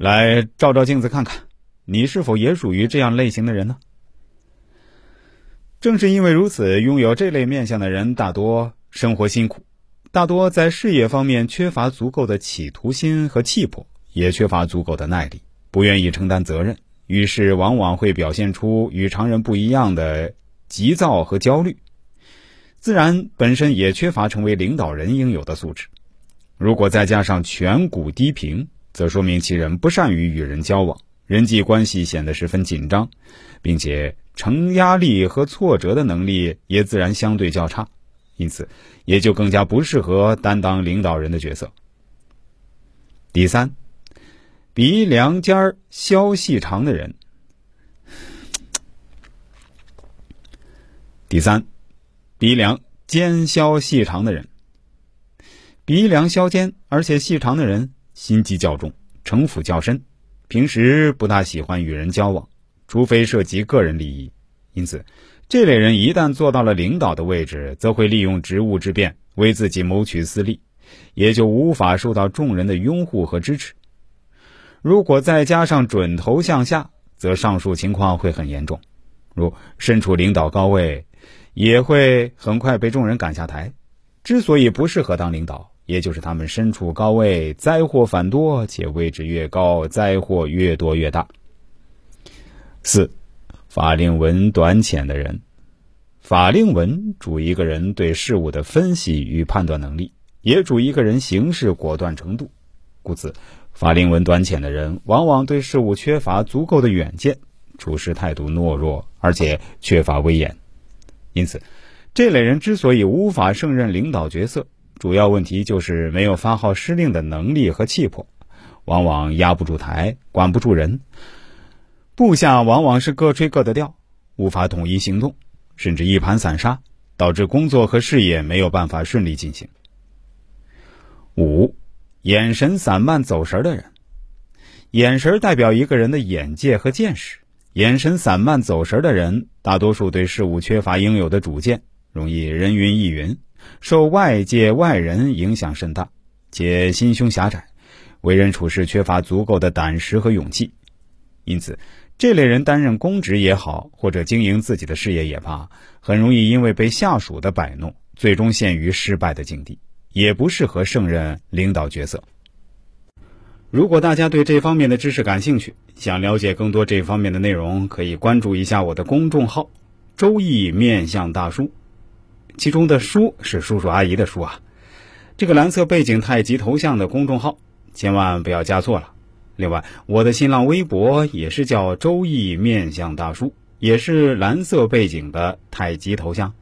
来照照镜子看看，你是否也属于这样类型的人呢？正是因为如此，拥有这类面相的人大多生活辛苦，大多在事业方面缺乏足够的企图心和气魄，也缺乏足够的耐力，不愿意承担责任，于是往往会表现出与常人不一样的急躁和焦虑。自然本身也缺乏成为领导人应有的素质，如果再加上颧骨低平，则说明其人不善于与人交往，人际关系显得十分紧张，并且承压力和挫折的能力也自然相对较差，因此也就更加不适合担当领导人的角色。第三，鼻梁尖儿削细长的人。第三。鼻梁尖削细长的人，鼻梁削尖而且细长的人，心机较重，城府较深，平时不大喜欢与人交往，除非涉及个人利益。因此，这类人一旦做到了领导的位置，则会利用职务之便为自己谋取私利，也就无法受到众人的拥护和支持。如果再加上准头向下，则上述情况会很严重，如身处领导高位。也会很快被众人赶下台。之所以不适合当领导，也就是他们身处高位，灾祸反多，且位置越高，灾祸越多越大。四，法令纹短浅的人，法令纹主一个人对事物的分析与判断能力，也主一个人行事果断程度。故此，法令纹短浅的人往往对事物缺乏足够的远见，处事态度懦弱，而且缺乏威严。因此，这类人之所以无法胜任领导角色，主要问题就是没有发号施令的能力和气魄，往往压不住台，管不住人，部下往往是各吹各的调，无法统一行动，甚至一盘散沙，导致工作和事业没有办法顺利进行。五，眼神散漫走神的人，眼神代表一个人的眼界和见识。眼神散漫走神的人，大多数对事物缺乏应有的主见，容易人云亦云，受外界外人影响甚大，且心胸狭窄，为人处事缺乏足够的胆识和勇气。因此，这类人担任公职也好，或者经营自己的事业也罢，很容易因为被下属的摆弄，最终陷于失败的境地，也不适合胜任领导角色。如果大家对这方面的知识感兴趣，想了解更多这方面的内容，可以关注一下我的公众号“周易面相大叔”，其中的“叔”是叔叔阿姨的“叔”啊。这个蓝色背景太极头像的公众号，千万不要加错了。另外，我的新浪微博也是叫“周易面相大叔”，也是蓝色背景的太极头像。